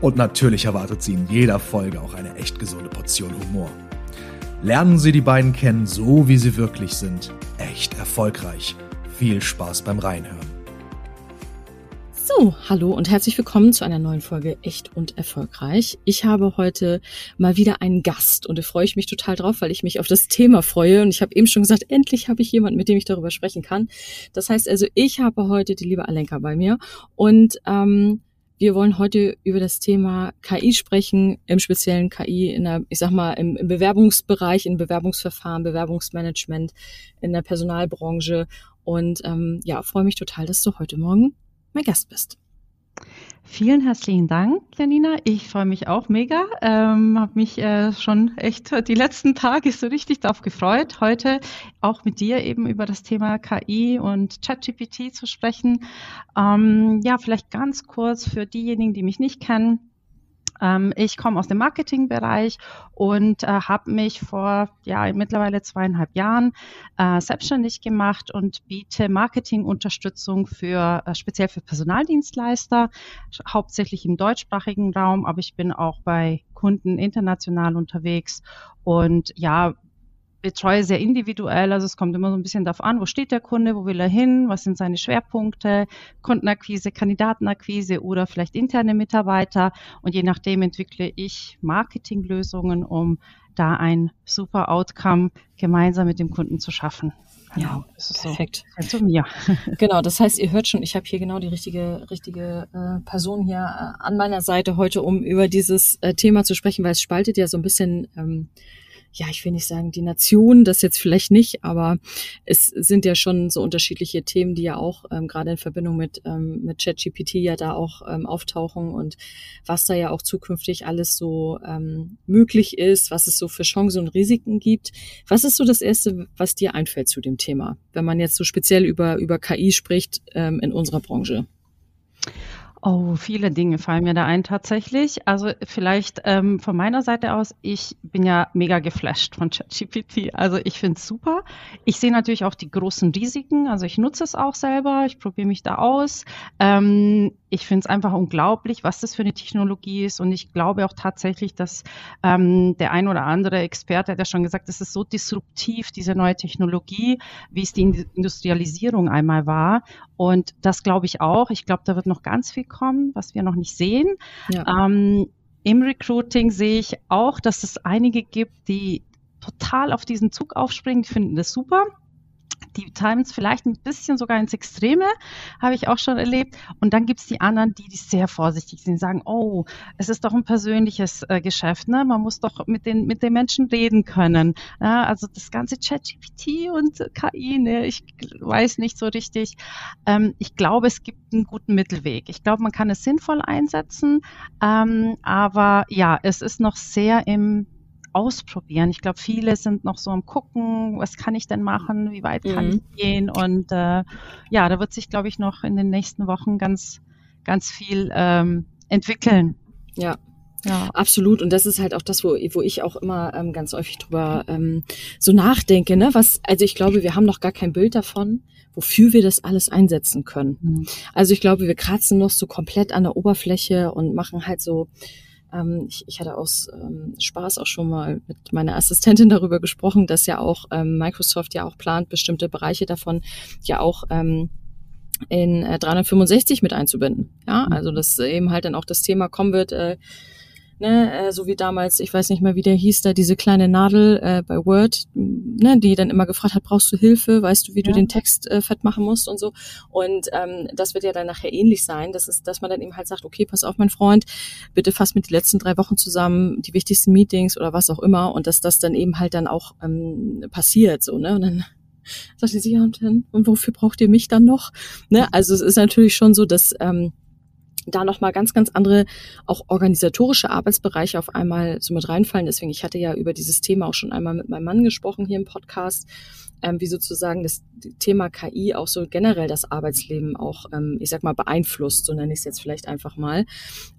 Und natürlich erwartet Sie in jeder Folge auch eine echt gesunde Portion Humor. Lernen Sie die beiden kennen, so wie sie wirklich sind. Echt erfolgreich. Viel Spaß beim Reinhören. So, hallo und herzlich willkommen zu einer neuen Folge Echt und Erfolgreich. Ich habe heute mal wieder einen Gast und da freue ich mich total drauf, weil ich mich auf das Thema freue. Und ich habe eben schon gesagt, endlich habe ich jemanden, mit dem ich darüber sprechen kann. Das heißt also, ich habe heute die liebe Alenka bei mir und ähm, wir wollen heute über das Thema KI sprechen, im speziellen KI in der, ich sag mal, im, im Bewerbungsbereich, in Bewerbungsverfahren, Bewerbungsmanagement, in der Personalbranche. Und ähm, ja, freue mich total, dass du heute Morgen mein Gast bist. Vielen herzlichen Dank, Janina. Ich freue mich auch mega. Ähm, habe mich äh, schon echt die letzten Tage so richtig darauf gefreut, heute auch mit dir eben über das Thema KI und ChatGPT zu sprechen. Ähm, ja, vielleicht ganz kurz für diejenigen, die mich nicht kennen. Ähm, ich komme aus dem Marketingbereich und äh, habe mich vor ja mittlerweile zweieinhalb Jahren äh, selbstständig gemacht und biete Marketingunterstützung für äh, speziell für Personaldienstleister, hauptsächlich im deutschsprachigen Raum, aber ich bin auch bei Kunden international unterwegs. Und ja, betreue sehr individuell. Also es kommt immer so ein bisschen darauf an, wo steht der Kunde, wo will er hin, was sind seine Schwerpunkte, Kundenakquise, Kandidatenakquise oder vielleicht interne Mitarbeiter. Und je nachdem entwickle ich Marketinglösungen, um da ein super Outcome gemeinsam mit dem Kunden zu schaffen. Genau, ja, das ist perfekt. So, zu mir. genau, das heißt, ihr hört schon, ich habe hier genau die richtige, richtige äh, Person hier äh, an meiner Seite heute, um über dieses äh, Thema zu sprechen, weil es spaltet ja so ein bisschen ähm, ja, ich will nicht sagen, die Nation, das jetzt vielleicht nicht, aber es sind ja schon so unterschiedliche Themen, die ja auch ähm, gerade in Verbindung mit, ähm, mit ChatGPT ja da auch ähm, auftauchen und was da ja auch zukünftig alles so ähm, möglich ist, was es so für Chancen und Risiken gibt. Was ist so das Erste, was dir einfällt zu dem Thema, wenn man jetzt so speziell über, über KI spricht ähm, in unserer Branche? Oh, viele Dinge fallen mir da ein tatsächlich. Also vielleicht ähm, von meiner Seite aus, ich bin ja mega geflasht von ChatGPT. Also ich finde es super. Ich sehe natürlich auch die großen Risiken. Also ich nutze es auch selber, ich probiere mich da aus. Ähm, ich finde es einfach unglaublich, was das für eine Technologie ist. Und ich glaube auch tatsächlich, dass ähm, der ein oder andere Experte hat ja schon gesagt, es ist so disruptiv, diese neue Technologie, wie es die Industrialisierung einmal war. Und das glaube ich auch. Ich glaube, da wird noch ganz viel kommen, was wir noch nicht sehen. Ja. Ähm, Im Recruiting sehe ich auch, dass es einige gibt, die total auf diesen Zug aufspringen, die finden das super die treiben es vielleicht ein bisschen sogar ins Extreme, habe ich auch schon erlebt. Und dann gibt es die anderen, die, die sehr vorsichtig sind, sagen, oh, es ist doch ein persönliches äh, Geschäft, ne? Man muss doch mit den, mit den Menschen reden können. Ja, also das ganze ChatGPT und KI, ne, ich weiß nicht so richtig. Ähm, ich glaube, es gibt einen guten Mittelweg. Ich glaube, man kann es sinnvoll einsetzen, ähm, aber ja, es ist noch sehr im ausprobieren. Ich glaube, viele sind noch so am gucken, was kann ich denn machen, wie weit kann mhm. ich gehen und äh, ja, da wird sich, glaube ich, noch in den nächsten Wochen ganz, ganz viel ähm, entwickeln. Ja, ja, absolut. Und das ist halt auch das, wo, wo ich auch immer ähm, ganz häufig drüber ähm, so nachdenke. Ne? Was, also ich glaube, wir haben noch gar kein Bild davon, wofür wir das alles einsetzen können. Mhm. Also ich glaube, wir kratzen noch so komplett an der Oberfläche und machen halt so ähm, ich, ich hatte aus ähm, Spaß auch schon mal mit meiner Assistentin darüber gesprochen, dass ja auch ähm, Microsoft ja auch plant, bestimmte Bereiche davon ja auch ähm, in äh, 365 mit einzubinden. Ja, mhm. also dass eben halt dann auch das Thema kommen wird, äh, ne, äh, so wie damals, ich weiß nicht mehr, wie der hieß, da diese kleine Nadel äh, bei Word, ne, die dann immer gefragt hat, brauchst du Hilfe, weißt du, wie ja. du den Text äh, fett machen musst und so. Und ähm, das wird ja dann nachher ähnlich sein, das ist, dass man dann eben halt sagt, okay, pass auf, mein Freund, bitte fass mit die letzten drei Wochen zusammen die wichtigsten Meetings oder was auch immer und dass das dann eben halt dann auch ähm, passiert, so, ne, und dann sagte sie, ja, und, dann, und wofür braucht ihr mich dann noch? Ne? Also es ist natürlich schon so, dass ähm, da nochmal ganz, ganz andere, auch organisatorische Arbeitsbereiche auf einmal so mit reinfallen. Deswegen, ich hatte ja über dieses Thema auch schon einmal mit meinem Mann gesprochen hier im Podcast, ähm, wie sozusagen das Thema KI auch so generell das Arbeitsleben auch, ähm, ich sag mal, beeinflusst, so nenne ich es jetzt vielleicht einfach mal,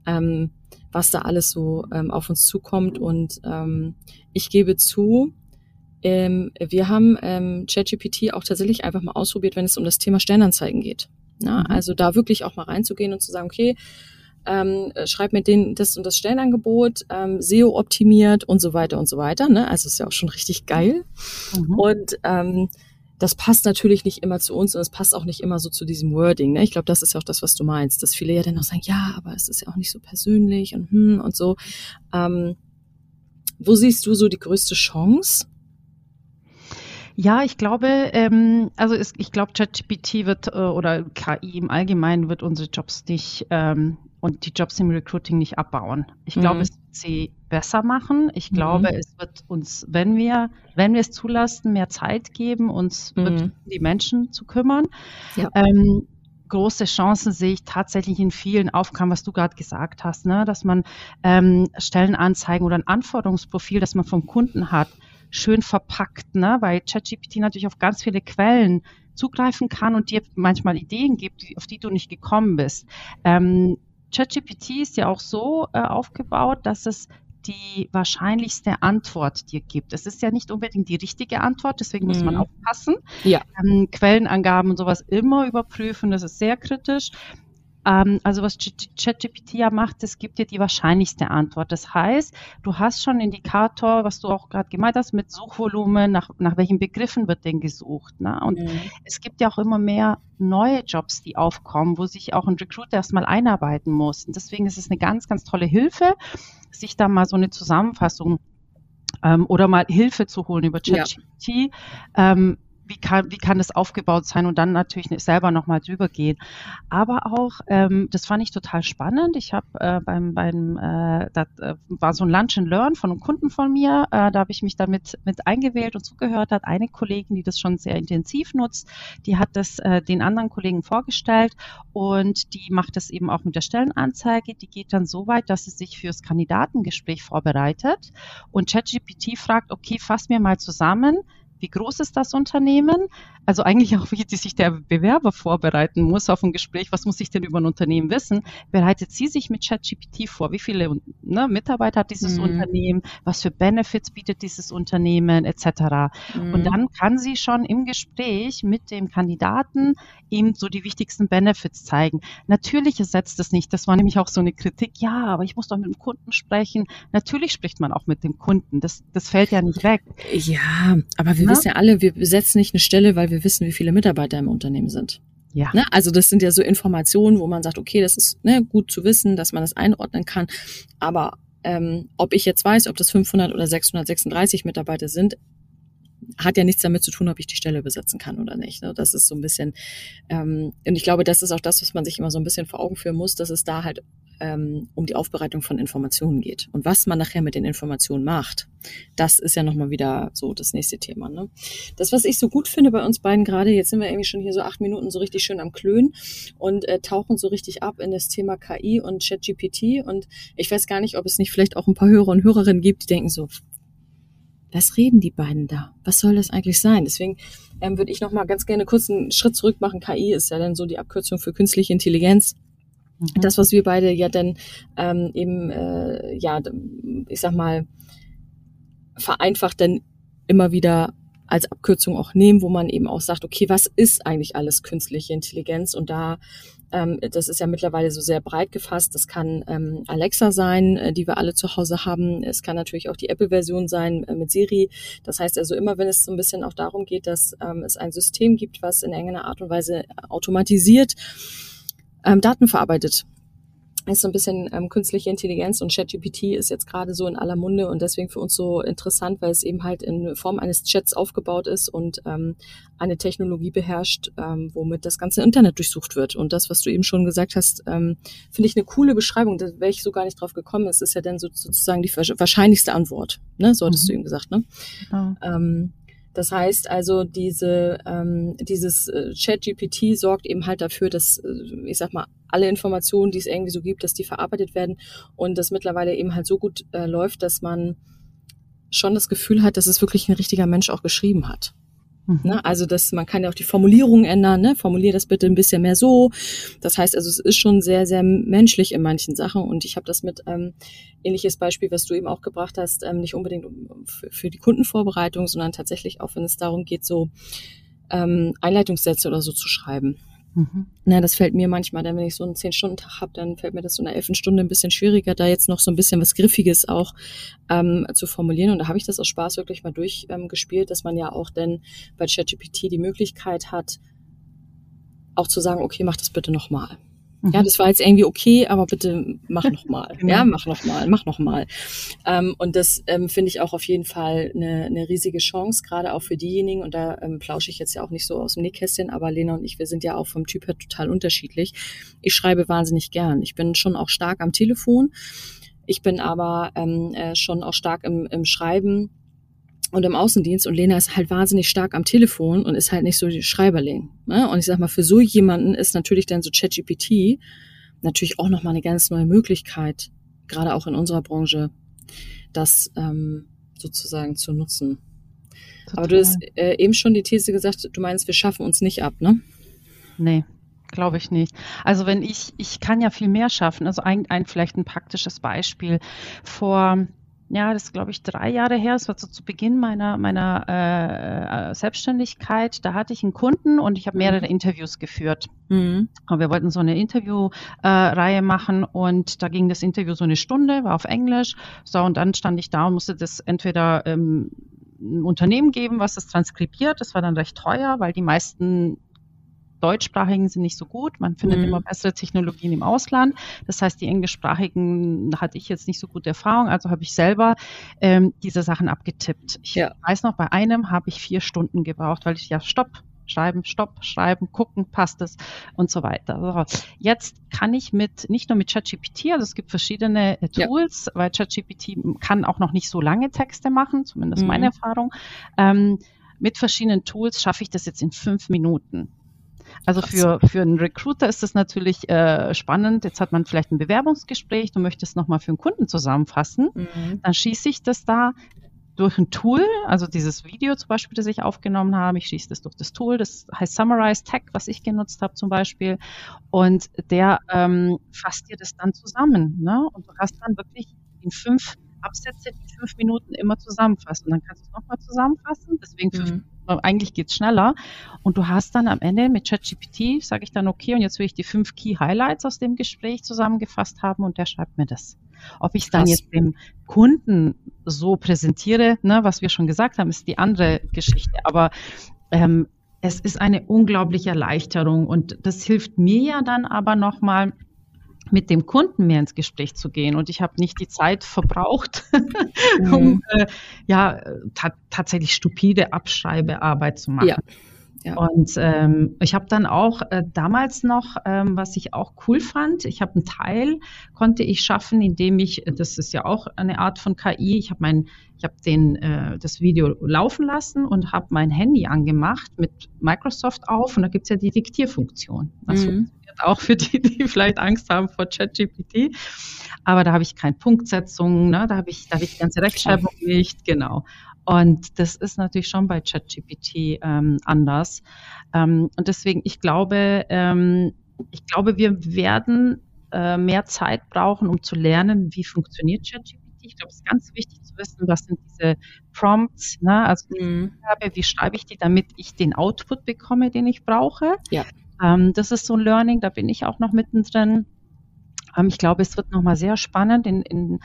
ähm, was da alles so ähm, auf uns zukommt. Und ähm, ich gebe zu, ähm, wir haben ChatGPT auch tatsächlich einfach mal ausprobiert, wenn es um das Thema Stellenanzeigen geht. Ja, mhm. Also da wirklich auch mal reinzugehen und zu sagen, okay, ähm, schreib mir den, das und das Stellenangebot, ähm, SEO optimiert und so weiter und so weiter. Ne? Also ist ja auch schon richtig geil. Mhm. Und ähm, das passt natürlich nicht immer zu uns und es passt auch nicht immer so zu diesem Wording. Ne? Ich glaube, das ist ja auch das, was du meinst, dass viele ja dann auch sagen, ja, aber es ist ja auch nicht so persönlich und hm und so. Ähm, wo siehst du so die größte Chance? Ja, ich glaube, ähm, also es, ich glaube, ChatGPT wird äh, oder KI im Allgemeinen wird unsere Jobs nicht ähm, und die Jobs im Recruiting nicht abbauen. Ich glaube, mhm. es wird sie besser machen. Ich glaube, mhm. es wird uns, wenn wir, wenn wir es zulassen, mehr Zeit geben, uns mhm. um die Menschen zu kümmern. Ja. Ähm, große Chancen sehe ich tatsächlich in vielen Aufgaben, was du gerade gesagt hast, ne? dass man ähm, Stellenanzeigen oder ein Anforderungsprofil, das man vom Kunden hat, schön verpackt, ne? weil ChatGPT natürlich auf ganz viele Quellen zugreifen kann und dir manchmal Ideen gibt, auf die du nicht gekommen bist. Ähm, ChatGPT ist ja auch so äh, aufgebaut, dass es die wahrscheinlichste Antwort dir gibt. Es ist ja nicht unbedingt die richtige Antwort, deswegen muss man mhm. aufpassen. Ja. Ähm, Quellenangaben und sowas immer überprüfen, das ist sehr kritisch. Ähm, also was ChatGPT ja macht, es gibt dir die wahrscheinlichste Antwort. Das heißt, du hast schon Indikator, was du auch gerade gemeint hast, mit Suchvolumen, nach, nach welchen Begriffen wird denn gesucht. Ne? Und mhm. es gibt ja auch immer mehr neue Jobs, die aufkommen, wo sich auch ein Recruiter erstmal einarbeiten muss. Und deswegen ist es eine ganz, ganz tolle Hilfe, sich da mal so eine Zusammenfassung ähm, oder mal Hilfe zu holen über ChatGPT. Ja. Ähm, wie kann, wie kann das aufgebaut sein und dann natürlich selber nochmal drüber gehen. Aber auch, ähm, das fand ich total spannend. Ich habe äh, beim, beim äh, das äh, war so ein Lunch and Learn von einem Kunden von mir, äh, da habe ich mich damit mit eingewählt und zugehört, hat eine Kollegin, die das schon sehr intensiv nutzt, die hat das äh, den anderen Kollegen vorgestellt und die macht das eben auch mit der Stellenanzeige. Die geht dann so weit, dass sie sich fürs Kandidatengespräch vorbereitet und ChatGPT fragt, okay, fass mir mal zusammen, wie groß ist das Unternehmen? Also eigentlich auch, wie sich der Bewerber vorbereiten muss auf ein Gespräch. Was muss ich denn über ein Unternehmen wissen? Bereitet sie sich mit ChatGPT vor? Wie viele ne, Mitarbeiter hat dieses mhm. Unternehmen? Was für Benefits bietet dieses Unternehmen etc. Mhm. Und dann kann sie schon im Gespräch mit dem Kandidaten ihm so die wichtigsten Benefits zeigen. Natürlich ersetzt es nicht. Das war nämlich auch so eine Kritik. Ja, aber ich muss doch mit dem Kunden sprechen. Natürlich spricht man auch mit dem Kunden. Das, das fällt ja nicht weg. Ja, aber wir wissen ja alle, wir besetzen nicht eine Stelle, weil wir wissen, wie viele Mitarbeiter im Unternehmen sind. Ja. Ne? Also das sind ja so Informationen, wo man sagt, okay, das ist ne, gut zu wissen, dass man das einordnen kann. Aber ähm, ob ich jetzt weiß, ob das 500 oder 636 Mitarbeiter sind, hat ja nichts damit zu tun, ob ich die Stelle besetzen kann oder nicht. Ne? Das ist so ein bisschen, ähm, und ich glaube, das ist auch das, was man sich immer so ein bisschen vor Augen führen muss, dass es da halt ähm, um die Aufbereitung von Informationen geht. Und was man nachher mit den Informationen macht, das ist ja nochmal wieder so das nächste Thema. Ne? Das, was ich so gut finde bei uns beiden gerade, jetzt sind wir irgendwie schon hier so acht Minuten so richtig schön am Klönen und äh, tauchen so richtig ab in das Thema KI und ChatGPT. Und ich weiß gar nicht, ob es nicht vielleicht auch ein paar Hörer und Hörerinnen gibt, die denken so, was reden die beiden da? Was soll das eigentlich sein? Deswegen ähm, würde ich noch mal ganz gerne kurz einen Schritt zurück machen. KI ist ja dann so die Abkürzung für künstliche Intelligenz. Mhm. Das, was wir beide ja dann ähm, eben, äh, ja, ich sag mal, vereinfacht dann immer wieder als Abkürzung auch nehmen, wo man eben auch sagt, okay, was ist eigentlich alles künstliche Intelligenz? Und da, ähm, das ist ja mittlerweile so sehr breit gefasst. Das kann ähm, Alexa sein, äh, die wir alle zu Hause haben. Es kann natürlich auch die Apple-Version sein äh, mit Siri. Das heißt also immer, wenn es so ein bisschen auch darum geht, dass ähm, es ein System gibt, was in irgendeiner Art und Weise automatisiert ähm, Daten verarbeitet. Ist so ein bisschen ähm, künstliche Intelligenz und ChatGPT ist jetzt gerade so in aller Munde und deswegen für uns so interessant, weil es eben halt in Form eines Chats aufgebaut ist und ähm, eine Technologie beherrscht, ähm, womit das ganze Internet durchsucht wird. Und das, was du eben schon gesagt hast, ähm, finde ich eine coole Beschreibung. Da wäre ich so gar nicht drauf gekommen. Es ist ja dann so, sozusagen die wahrscheinlichste Antwort. Ne? So hattest mhm. du eben gesagt. Ne? Ja. Ähm, das heißt also, diese, ähm, dieses äh, Chat-GPT sorgt eben halt dafür, dass, äh, ich sag mal, alle Informationen, die es irgendwie so gibt, dass die verarbeitet werden und das mittlerweile eben halt so gut äh, läuft, dass man schon das Gefühl hat, dass es wirklich ein richtiger Mensch auch geschrieben hat. Mhm. Ne? Also dass man kann ja auch die Formulierung ändern, ne? Formulier das bitte ein bisschen mehr so. Das heißt also, es ist schon sehr, sehr menschlich in manchen Sachen. Und ich habe das mit ähm, ähnliches Beispiel, was du eben auch gebracht hast, ähm, nicht unbedingt für, für die Kundenvorbereitung, sondern tatsächlich auch, wenn es darum geht, so ähm, Einleitungssätze oder so zu schreiben. Mhm. Na, das fällt mir manchmal, dann wenn ich so einen Zehn-Stunden-Tag habe, dann fällt mir das so in einer elften Stunde ein bisschen schwieriger, da jetzt noch so ein bisschen was Griffiges auch ähm, zu formulieren. Und da habe ich das aus Spaß wirklich mal durchgespielt, ähm, dass man ja auch dann bei ChatGPT die Möglichkeit hat, auch zu sagen, okay, mach das bitte nochmal. Ja, mhm. das war jetzt irgendwie okay, aber bitte mach noch mal. genau. Ja, mach noch mal, mach noch mal. Ähm, und das ähm, finde ich auch auf jeden Fall eine, eine riesige Chance, gerade auch für diejenigen. Und da ähm, plausche ich jetzt ja auch nicht so aus dem Nähkästchen, aber Lena und ich, wir sind ja auch vom Typ her total unterschiedlich. Ich schreibe wahnsinnig gern. Ich bin schon auch stark am Telefon. Ich bin aber ähm, äh, schon auch stark im, im Schreiben und im Außendienst und Lena ist halt wahnsinnig stark am Telefon und ist halt nicht so die Schreiberling. Ne? Und ich sag mal, für so jemanden ist natürlich dann so ChatGPT natürlich auch nochmal eine ganz neue Möglichkeit, gerade auch in unserer Branche, das ähm, sozusagen zu nutzen. Total. Aber du hast äh, eben schon die These gesagt, du meinst, wir schaffen uns nicht ab, ne? Nee, glaube ich nicht. Also wenn ich, ich kann ja viel mehr schaffen. Also ein, ein vielleicht ein praktisches Beispiel. Vor ja, das ist, glaube ich, drei Jahre her. Das war so zu Beginn meiner, meiner äh, äh Selbstständigkeit. Da hatte ich einen Kunden und ich habe mehrere mhm. Interviews geführt. Mhm. Und wir wollten so eine Interviewreihe äh, machen und da ging das Interview so eine Stunde, war auf Englisch. So, und dann stand ich da und musste das entweder ähm, ein Unternehmen geben, was das transkribiert. Das war dann recht teuer, weil die meisten deutschsprachigen sind nicht so gut. Man findet mhm. immer bessere Technologien im Ausland. Das heißt, die englischsprachigen hatte ich jetzt nicht so gute Erfahrung. Also habe ich selber ähm, diese Sachen abgetippt. Ich ja. weiß noch, bei einem habe ich vier Stunden gebraucht, weil ich ja stopp, schreiben, stopp, schreiben, gucken, passt es und so weiter. So. Jetzt kann ich mit, nicht nur mit ChatGPT, also es gibt verschiedene äh, Tools, ja. weil ChatGPT kann auch noch nicht so lange Texte machen, zumindest mhm. meine Erfahrung. Ähm, mit verschiedenen Tools schaffe ich das jetzt in fünf Minuten. Also für, für einen Recruiter ist das natürlich äh, spannend. Jetzt hat man vielleicht ein Bewerbungsgespräch, du möchtest nochmal für einen Kunden zusammenfassen. Mhm. Dann schieße ich das da durch ein Tool, also dieses Video zum Beispiel, das ich aufgenommen habe, ich schieße das durch das Tool, das heißt Summarize Tech, was ich genutzt habe zum Beispiel, und der ähm, fasst dir das dann zusammen. Ne? Und du hast dann wirklich in fünf Absätze, die fünf Minuten immer zusammenfassen. Und dann kannst du es nochmal zusammenfassen, deswegen fünf mhm eigentlich geht's schneller. Und du hast dann am Ende mit ChatGPT, sage ich dann, okay, und jetzt will ich die fünf Key Highlights aus dem Gespräch zusammengefasst haben und der schreibt mir das. Ob ich es dann jetzt dem Kunden so präsentiere, ne, was wir schon gesagt haben, ist die andere Geschichte. Aber ähm, es ist eine unglaubliche Erleichterung und das hilft mir ja dann aber nochmal, mit dem Kunden mehr ins Gespräch zu gehen. Und ich habe nicht die Zeit verbraucht, mhm. um äh, ja ta tatsächlich stupide Abschreibearbeit zu machen. Ja. Ja. Und ähm, ich habe dann auch äh, damals noch, ähm, was ich auch cool fand, ich habe einen Teil, konnte ich schaffen, indem ich, das ist ja auch eine Art von KI, ich habe mein, ich habe den äh, das Video laufen lassen und habe mein Handy angemacht mit Microsoft auf und da gibt's ja die Diktierfunktion. Das mhm. funktioniert auch für die, die vielleicht Angst haben vor ChatGPT. Aber da habe ich keine Punktsetzung, ne? da habe ich, da habe ich die ganze Rechtschreibung nicht, genau. Und das ist natürlich schon bei ChatGPT ähm, anders. Ähm, und deswegen, ich glaube, ähm, ich glaube, wir werden äh, mehr Zeit brauchen, um zu lernen, wie funktioniert ChatGPT. Ich glaube, es ist ganz wichtig zu wissen, was sind diese Prompts, ne? also mhm. wie schreibe ich die, damit ich den Output bekomme, den ich brauche. Ja. Ähm, das ist so ein Learning, da bin ich auch noch mittendrin. Ähm, ich glaube, es wird nochmal sehr spannend. In, in,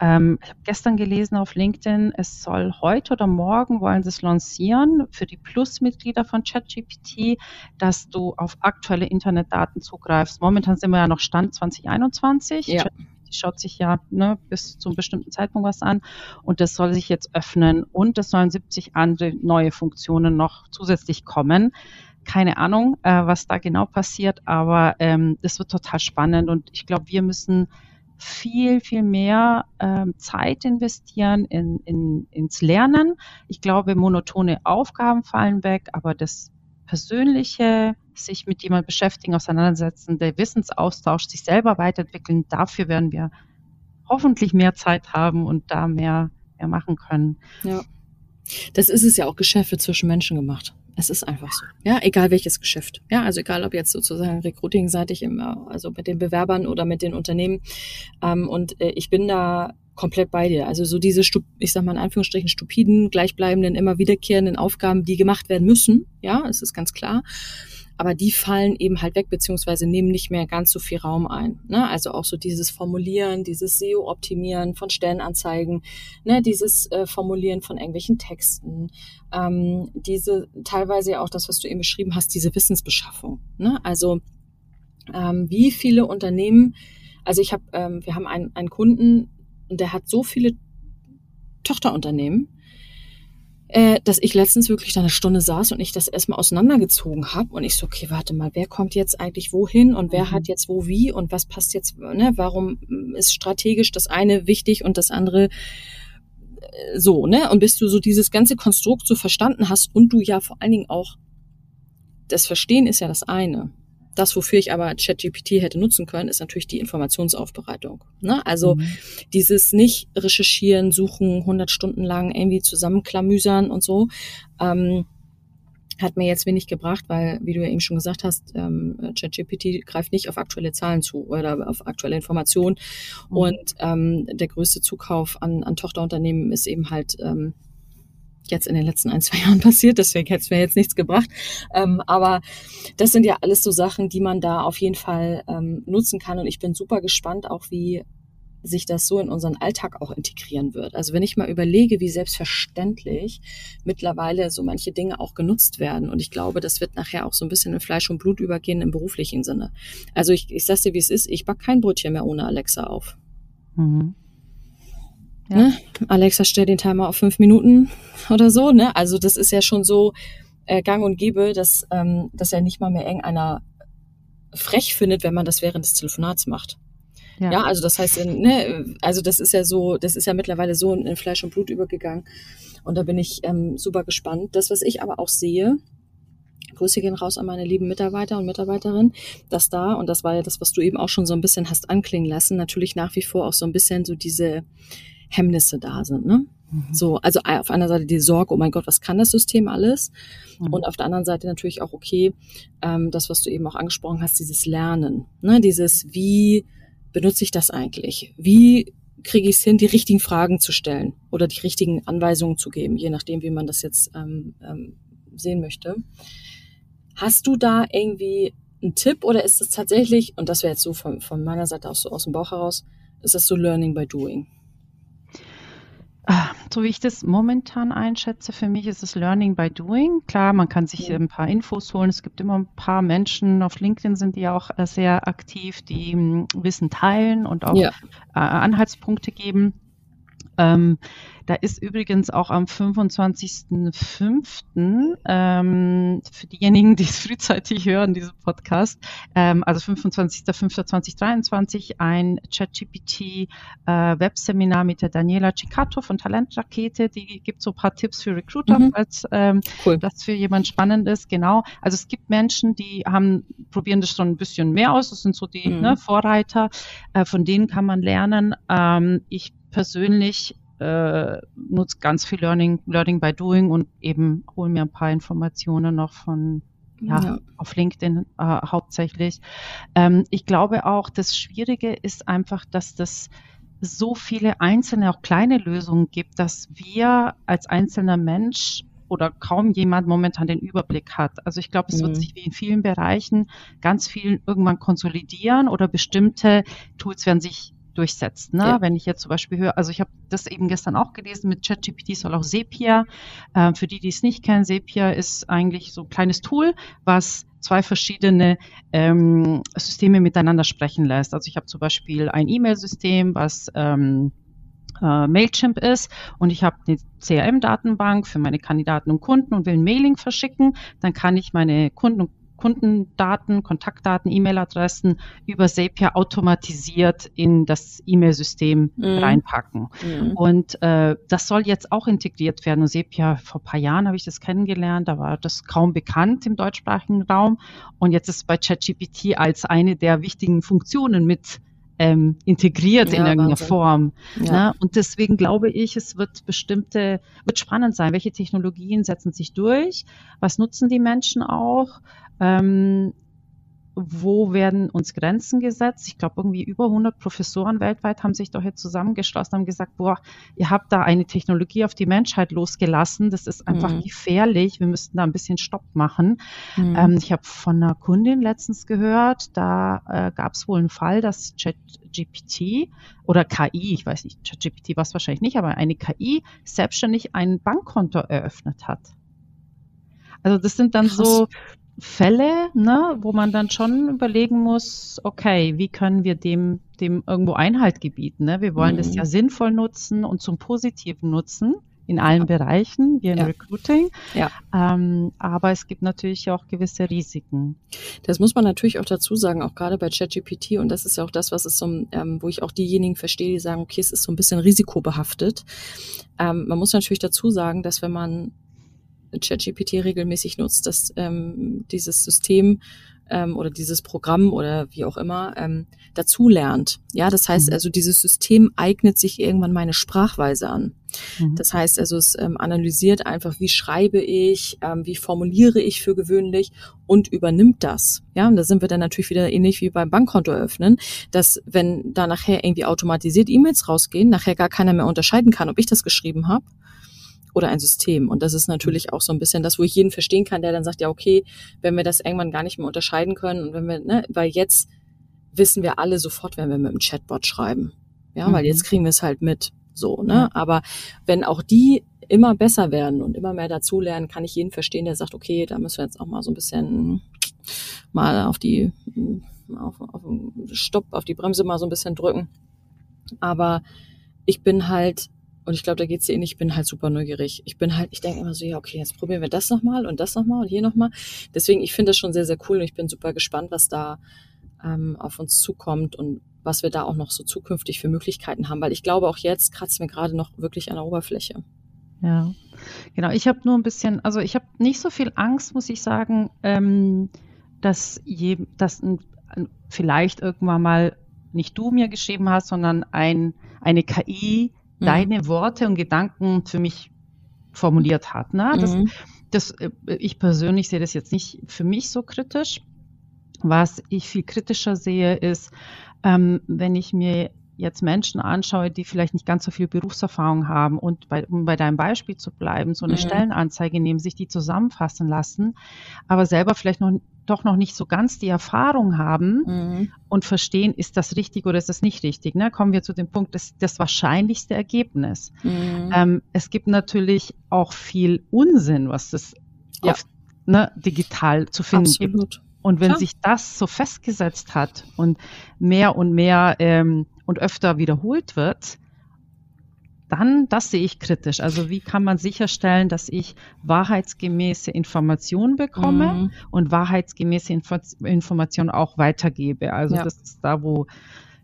ähm, ich habe gestern gelesen auf LinkedIn, es soll heute oder morgen wollen sie es lancieren für die Plus-Mitglieder von ChatGPT, dass du auf aktuelle Internetdaten zugreifst. Momentan sind wir ja noch Stand 2021. Ja. schaut sich ja ne, bis zu einem bestimmten Zeitpunkt was an und das soll sich jetzt öffnen und es sollen 70 andere neue Funktionen noch zusätzlich kommen keine Ahnung, äh, was da genau passiert, aber ähm, wird total spannend und ich glaube, wir müssen viel, viel mehr ähm, Zeit investieren in, in, ins Lernen. Ich glaube, monotone Aufgaben fallen weg, aber das persönliche sich mit jemandem beschäftigen, auseinandersetzen, der Wissensaustausch, sich selber weiterentwickeln. Dafür werden wir hoffentlich mehr Zeit haben und da mehr, mehr machen können. Ja. Das ist es ja auch Geschäfte zwischen Menschen gemacht. Es ist einfach so. Ja, egal welches Geschäft. Ja, also egal ob jetzt sozusagen recruiting-seitig, im, also mit den Bewerbern oder mit den Unternehmen. Ähm, und äh, ich bin da komplett bei dir. Also so diese, ich sag mal in Anführungsstrichen, stupiden, gleichbleibenden, immer wiederkehrenden Aufgaben, die gemacht werden müssen. Ja, es ist ganz klar aber die fallen eben halt weg, beziehungsweise nehmen nicht mehr ganz so viel Raum ein. Ne? Also auch so dieses Formulieren, dieses SEO-Optimieren von Stellenanzeigen, ne? dieses äh, Formulieren von irgendwelchen Texten, ähm, diese teilweise auch das, was du eben beschrieben hast, diese Wissensbeschaffung. Ne? Also ähm, wie viele Unternehmen, also ich habe, ähm, wir haben einen, einen Kunden und der hat so viele Tochterunternehmen, äh, dass ich letztens wirklich da eine Stunde saß und ich das erstmal auseinandergezogen habe und ich so, okay, warte mal, wer kommt jetzt eigentlich wohin und wer mhm. hat jetzt wo wie und was passt jetzt, ne, warum ist strategisch das eine wichtig und das andere äh, so, ne? Und bis du so dieses ganze Konstrukt so verstanden hast und du ja vor allen Dingen auch das Verstehen ist ja das eine. Das, wofür ich aber ChatGPT hätte nutzen können, ist natürlich die Informationsaufbereitung. Ne? Also mhm. dieses nicht recherchieren, suchen, 100 Stunden lang irgendwie zusammenklamüsern und so, ähm, hat mir jetzt wenig gebracht, weil, wie du ja eben schon gesagt hast, ähm, ChatGPT greift nicht auf aktuelle Zahlen zu oder auf aktuelle Informationen. Mhm. Und ähm, der größte Zukauf an, an Tochterunternehmen ist eben halt ähm, jetzt in den letzten ein, zwei Jahren passiert, deswegen hätte es mir jetzt nichts gebracht. Ähm, aber das sind ja alles so Sachen, die man da auf jeden Fall ähm, nutzen kann. Und ich bin super gespannt, auch wie sich das so in unseren Alltag auch integrieren wird. Also wenn ich mal überlege, wie selbstverständlich mittlerweile so manche Dinge auch genutzt werden. Und ich glaube, das wird nachher auch so ein bisschen in Fleisch und Blut übergehen im beruflichen Sinne. Also ich, ich sag's dir, wie es ist, ich back kein Brötchen mehr ohne Alexa auf. Mhm. Ja. Ne? Alexa, stell den Timer auf fünf Minuten oder so. Ne? Also das ist ja schon so äh, gang und gäbe, dass, ähm, dass ja nicht mal mehr irgendeiner frech findet, wenn man das während des Telefonats macht. Ja, ja also das heißt, ne, also das ist ja so, das ist ja mittlerweile so in Fleisch und Blut übergegangen. Und da bin ich ähm, super gespannt. Das, was ich aber auch sehe, Grüße gehen raus an meine lieben Mitarbeiter und Mitarbeiterinnen, dass da, und das war ja das, was du eben auch schon so ein bisschen hast anklingen lassen, natürlich nach wie vor auch so ein bisschen so diese Hemmnisse da sind. Ne? Mhm. So, also auf einer Seite die Sorge, oh mein Gott, was kann das System alles? Mhm. Und auf der anderen Seite natürlich auch, okay, ähm, das, was du eben auch angesprochen hast, dieses Lernen, ne? dieses, wie benutze ich das eigentlich? Wie kriege ich es hin, die richtigen Fragen zu stellen oder die richtigen Anweisungen zu geben, je nachdem, wie man das jetzt ähm, ähm, sehen möchte. Hast du da irgendwie einen Tipp oder ist es tatsächlich, und das wäre jetzt so von, von meiner Seite aus so aus dem Bauch heraus, ist das so Learning by Doing? So wie ich das momentan einschätze, für mich ist es Learning by Doing. Klar, man kann sich ein paar Infos holen. Es gibt immer ein paar Menschen, auf LinkedIn sind die auch äh, sehr aktiv, die hm, Wissen teilen und auch ja. Äh, Anhaltspunkte geben. Ähm, da ist übrigens auch am 25.05. Ähm, für diejenigen, die es frühzeitig hören, diesen Podcast, ähm, also 25.05.2023 ein ChatGPT äh, Webseminar mit der Daniela Cicato von Talentrakete. Die gibt so ein paar Tipps für Recruiter, mhm. falls ähm, cool. das für jemand spannend ist. Genau. Also es gibt Menschen, die haben, probieren das schon ein bisschen mehr aus. Das sind so die mhm. ne, Vorreiter. Äh, von denen kann man lernen. Ähm, ich persönlich äh, nutze ganz viel Learning, Learning by Doing und eben hole mir ein paar Informationen noch von ja, ja. auf LinkedIn äh, hauptsächlich. Ähm, ich glaube auch, das Schwierige ist einfach, dass das so viele einzelne, auch kleine Lösungen gibt, dass wir als einzelner Mensch oder kaum jemand momentan den Überblick hat. Also ich glaube, es mhm. wird sich wie in vielen Bereichen ganz viel irgendwann konsolidieren oder bestimmte Tools werden sich durchsetzt. Ne? Ja. Wenn ich jetzt zum Beispiel höre, also ich habe das eben gestern auch gelesen, mit ChatGPT soll auch Sepia, äh, für die, die es nicht kennen, Sepia ist eigentlich so ein kleines Tool, was zwei verschiedene ähm, Systeme miteinander sprechen lässt. Also ich habe zum Beispiel ein E-Mail-System, was ähm, äh, Mailchimp ist und ich habe eine CRM-Datenbank für meine Kandidaten und Kunden und will ein Mailing verschicken, dann kann ich meine Kunden und Kundendaten, Kontaktdaten, E-Mail-Adressen über Zapier automatisiert in das E-Mail-System mhm. reinpacken. Mhm. Und äh, das soll jetzt auch integriert werden. Und Zapier, vor ein paar Jahren habe ich das kennengelernt, da war das kaum bekannt im deutschsprachigen Raum. Und jetzt ist bei ChatGPT als eine der wichtigen Funktionen mit ähm, integriert ja, in irgendeiner Wahnsinn. Form. Ja. Ne? Und deswegen glaube ich, es wird bestimmte, wird spannend sein, welche Technologien setzen sich durch, was nutzen die Menschen auch. Ähm, wo werden uns Grenzen gesetzt? Ich glaube, irgendwie über 100 Professoren weltweit haben sich doch jetzt zusammengeschlossen, haben gesagt, boah, ihr habt da eine Technologie auf die Menschheit losgelassen, das ist einfach mhm. gefährlich, wir müssten da ein bisschen Stopp machen. Mhm. Ähm, ich habe von einer Kundin letztens gehört, da äh, gab es wohl einen Fall, dass ChatGPT oder KI, ich weiß nicht, ChatGPT war es wahrscheinlich nicht, aber eine KI selbstständig ein Bankkonto eröffnet hat. Also das sind dann Krass. so Fälle, ne, wo man dann schon überlegen muss, okay, wie können wir dem, dem irgendwo Einhalt gebieten? Ne? Wir wollen mhm. das ja sinnvoll nutzen und zum Positiven nutzen in allen ja. Bereichen, wie im ja. Recruiting. Ja. Ähm, aber es gibt natürlich auch gewisse Risiken. Das muss man natürlich auch dazu sagen, auch gerade bei ChatGPT, und das ist ja auch das, was es so, ähm, wo ich auch diejenigen verstehe, die sagen, okay, es ist so ein bisschen risikobehaftet. Ähm, man muss natürlich dazu sagen, dass wenn man ChatGPT regelmäßig nutzt, dass ähm, dieses System ähm, oder dieses Programm oder wie auch immer ähm, dazu lernt. Ja, das heißt mhm. also, dieses System eignet sich irgendwann meine Sprachweise an. Mhm. Das heißt also, es ähm, analysiert einfach, wie schreibe ich, ähm, wie formuliere ich für gewöhnlich und übernimmt das. Ja, und da sind wir dann natürlich wieder ähnlich wie beim Bankkonto öffnen, dass wenn da nachher irgendwie automatisiert E-Mails rausgehen, nachher gar keiner mehr unterscheiden kann, ob ich das geschrieben habe oder ein System. Und das ist natürlich auch so ein bisschen das, wo ich jeden verstehen kann, der dann sagt, ja, okay, wenn wir das irgendwann gar nicht mehr unterscheiden können und wenn wir, ne, weil jetzt wissen wir alle sofort, wenn wir mit dem Chatbot schreiben. Ja, mhm. weil jetzt kriegen wir es halt mit. So, ne? Aber wenn auch die immer besser werden und immer mehr dazulernen, kann ich jeden verstehen, der sagt, okay, da müssen wir jetzt auch mal so ein bisschen mal auf die auf, auf Stopp, auf die Bremse mal so ein bisschen drücken. Aber ich bin halt und ich glaube, da geht's dir ähnlich. Ich bin halt super neugierig. Ich bin halt, ich denke immer so, ja, okay, jetzt probieren wir das nochmal und das nochmal und hier nochmal. Deswegen, ich finde das schon sehr, sehr cool und ich bin super gespannt, was da ähm, auf uns zukommt und was wir da auch noch so zukünftig für Möglichkeiten haben. Weil ich glaube, auch jetzt kratzt mir gerade noch wirklich an der Oberfläche. Ja, genau. Ich habe nur ein bisschen, also ich habe nicht so viel Angst, muss ich sagen, ähm, dass, je, dass ein, vielleicht irgendwann mal nicht du mir geschrieben hast, sondern ein, eine KI mhm. deine Worte und Gedanken für mich formuliert hat. Ne? Das, mhm. das, äh, ich persönlich sehe das jetzt nicht für mich so kritisch. Was ich viel kritischer sehe, ist, ähm, wenn ich mir jetzt Menschen anschaue, die vielleicht nicht ganz so viel Berufserfahrung haben und bei, um bei deinem Beispiel zu bleiben, so eine mhm. Stellenanzeige nehmen, sich die zusammenfassen lassen, aber selber vielleicht noch doch noch nicht so ganz die Erfahrung haben mhm. und verstehen, ist das richtig oder ist das nicht richtig. Ne? Kommen wir zu dem Punkt, das, das wahrscheinlichste Ergebnis. Mhm. Ähm, es gibt natürlich auch viel Unsinn, was es ja. auf, ne, digital zu finden Absolut. gibt. Und wenn ja. sich das so festgesetzt hat und mehr und mehr ähm, und öfter wiederholt wird, dann, das sehe ich kritisch. Also wie kann man sicherstellen, dass ich wahrheitsgemäße Informationen bekomme mhm. und wahrheitsgemäße Info Informationen auch weitergebe. Also ja. das ist da, wo,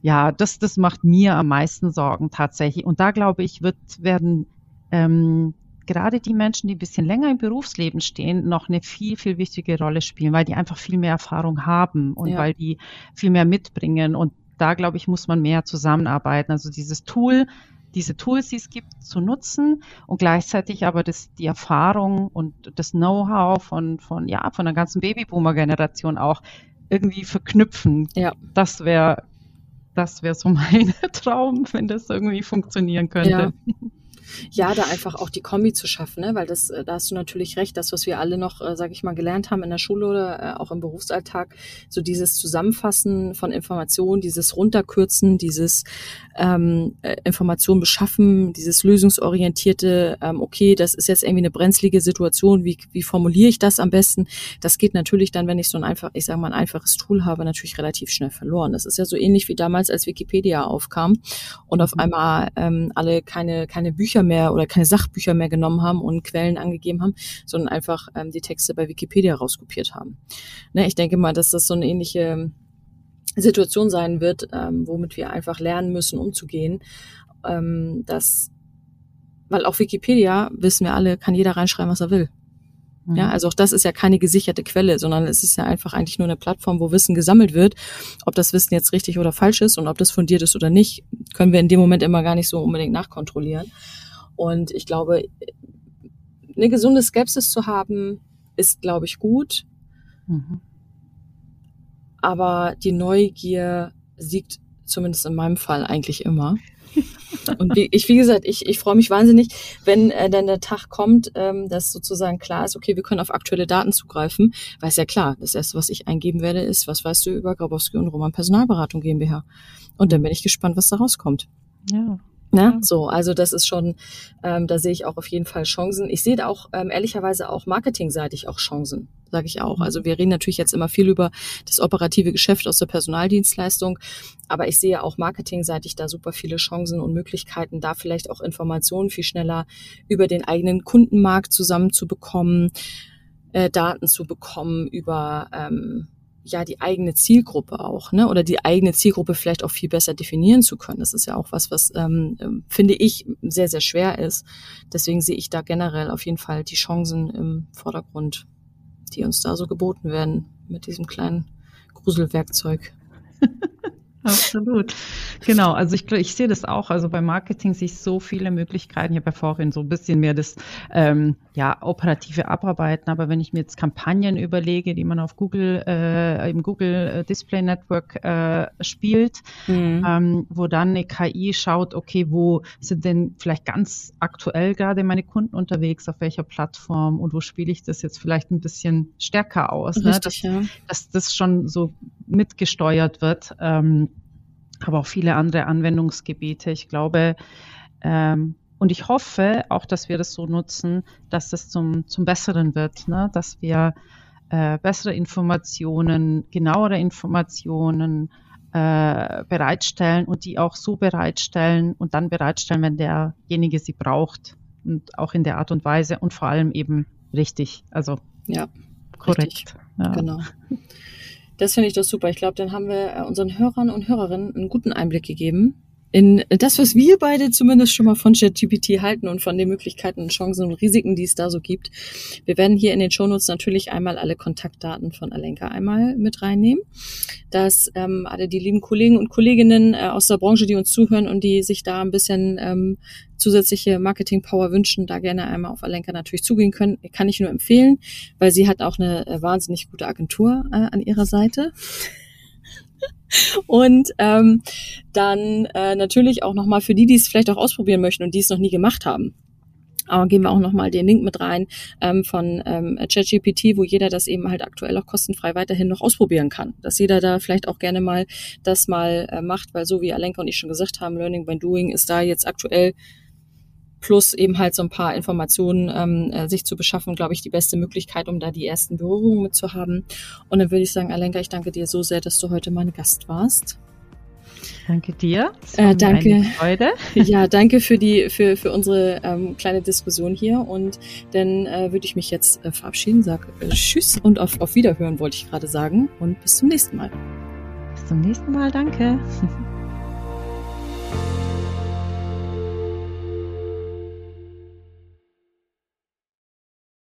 ja, das, das macht mir am meisten Sorgen tatsächlich. Und da glaube ich, wird, werden ähm, gerade die Menschen, die ein bisschen länger im Berufsleben stehen, noch eine viel, viel wichtige Rolle spielen, weil die einfach viel mehr Erfahrung haben und ja. weil die viel mehr mitbringen. Und da, glaube ich, muss man mehr zusammenarbeiten. Also dieses Tool, diese Tools, die es gibt, zu nutzen und gleichzeitig aber das, die Erfahrung und das Know-how von, von, ja, von der ganzen Babyboomer-Generation auch irgendwie verknüpfen. Ja. Das wäre, das wäre so mein Traum, wenn das irgendwie funktionieren könnte. Ja ja, da einfach auch die Kombi zu schaffen, ne? weil das, äh, da hast du natürlich recht, das, was wir alle noch, äh, sage ich mal, gelernt haben in der Schule oder äh, auch im Berufsalltag, so dieses Zusammenfassen von Informationen, dieses Runterkürzen, dieses ähm, äh, Informationen beschaffen, dieses lösungsorientierte, ähm, okay, das ist jetzt irgendwie eine brenzlige Situation, wie, wie formuliere ich das am besten? Das geht natürlich dann, wenn ich so ein einfach, ich sage mal, ein einfaches Tool habe, natürlich relativ schnell verloren. Das ist ja so ähnlich wie damals, als Wikipedia aufkam und auf mhm. einmal ähm, alle keine, keine Bücher Bücher mehr oder keine Sachbücher mehr genommen haben und Quellen angegeben haben, sondern einfach ähm, die Texte bei Wikipedia rauskopiert haben. Ne, ich denke mal, dass das so eine ähnliche Situation sein wird, ähm, womit wir einfach lernen müssen, umzugehen, ähm, dass, weil auch Wikipedia, wissen wir alle, kann jeder reinschreiben, was er will. Ja, mhm. also auch das ist ja keine gesicherte Quelle, sondern es ist ja einfach eigentlich nur eine Plattform, wo Wissen gesammelt wird. Ob das Wissen jetzt richtig oder falsch ist und ob das fundiert ist oder nicht, können wir in dem Moment immer gar nicht so unbedingt nachkontrollieren. Und ich glaube, eine gesunde Skepsis zu haben, ist, glaube ich, gut. Mhm. Aber die Neugier siegt zumindest in meinem Fall eigentlich immer. Und wie, ich, wie gesagt, ich, ich freue mich wahnsinnig, wenn äh, dann der Tag kommt, ähm, dass sozusagen klar ist, okay, wir können auf aktuelle Daten zugreifen. Weil es ja klar, das erste, was ich eingeben werde, ist, was weißt du über Grabowski und Roman Personalberatung GmbH? Und dann bin ich gespannt, was da rauskommt. Ja. Ne? So, also das ist schon, ähm, da sehe ich auch auf jeden Fall Chancen. Ich sehe da auch ähm, ehrlicherweise auch marketingseitig auch Chancen, sage ich auch. Also wir reden natürlich jetzt immer viel über das operative Geschäft aus der Personaldienstleistung, aber ich sehe auch marketingseitig da super viele Chancen und Möglichkeiten, da vielleicht auch Informationen viel schneller über den eigenen Kundenmarkt zusammenzubekommen, äh, Daten zu bekommen über ähm, ja die eigene Zielgruppe auch, ne? Oder die eigene Zielgruppe vielleicht auch viel besser definieren zu können. Das ist ja auch was, was ähm, ähm, finde ich sehr, sehr schwer ist. Deswegen sehe ich da generell auf jeden Fall die Chancen im Vordergrund, die uns da so geboten werden mit diesem kleinen Gruselwerkzeug. Absolut. Genau, also ich, ich sehe das auch. Also bei Marketing sehe ich so viele Möglichkeiten. Ich habe ja vorhin so ein bisschen mehr das ähm, ja, operative Abarbeiten, aber wenn ich mir jetzt Kampagnen überlege, die man auf Google, äh, im Google äh, Display Network äh, spielt, mhm. ähm, wo dann eine KI schaut, okay, wo sind denn vielleicht ganz aktuell gerade meine Kunden unterwegs, auf welcher Plattform und wo spiele ich das jetzt vielleicht ein bisschen stärker aus, ne? Richtig, ne? dass, ja. dass das schon so mitgesteuert wird. Ähm, aber auch viele andere Anwendungsgebiete. Ich glaube, ähm, und ich hoffe auch, dass wir das so nutzen, dass es zum, zum Besseren wird, ne? dass wir äh, bessere Informationen, genauere Informationen äh, bereitstellen und die auch so bereitstellen und dann bereitstellen, wenn derjenige sie braucht und auch in der Art und Weise und vor allem eben richtig, also ja, korrekt. Ja. Genau. Das finde ich doch super. Ich glaube, dann haben wir äh, unseren Hörern und Hörerinnen einen guten Einblick gegeben in das, was wir beide zumindest schon mal von ChatGPT halten und von den Möglichkeiten, Chancen und Risiken, die es da so gibt. Wir werden hier in den Shownotes natürlich einmal alle Kontaktdaten von Alenka einmal mit reinnehmen, dass ähm, alle die lieben Kollegen und Kolleginnen äh, aus der Branche, die uns zuhören und die sich da ein bisschen ähm, zusätzliche Marketing-Power wünschen, da gerne einmal auf Alenka natürlich zugehen können. Kann ich nur empfehlen, weil sie hat auch eine äh, wahnsinnig gute Agentur äh, an ihrer Seite. Und ähm, dann äh, natürlich auch nochmal für die, die es vielleicht auch ausprobieren möchten und die es noch nie gemacht haben. Aber geben wir auch nochmal den Link mit rein ähm, von ähm, ChatGPT, wo jeder das eben halt aktuell auch kostenfrei weiterhin noch ausprobieren kann. Dass jeder da vielleicht auch gerne mal das mal äh, macht, weil so wie Alenka und ich schon gesagt haben, Learning by Doing ist da jetzt aktuell plus eben halt so ein paar Informationen ähm, äh, sich zu beschaffen, glaube ich, die beste Möglichkeit, um da die ersten Berührungen mit zu haben. Und dann würde ich sagen, Alenka, ich danke dir so sehr, dass du heute mein Gast warst. Danke dir. Äh, danke. Ja, danke für die für für unsere ähm, kleine Diskussion hier und dann äh, würde ich mich jetzt äh, verabschieden, sag äh, Tschüss und auf auf Wiederhören wollte ich gerade sagen und bis zum nächsten Mal. Bis zum nächsten Mal, danke.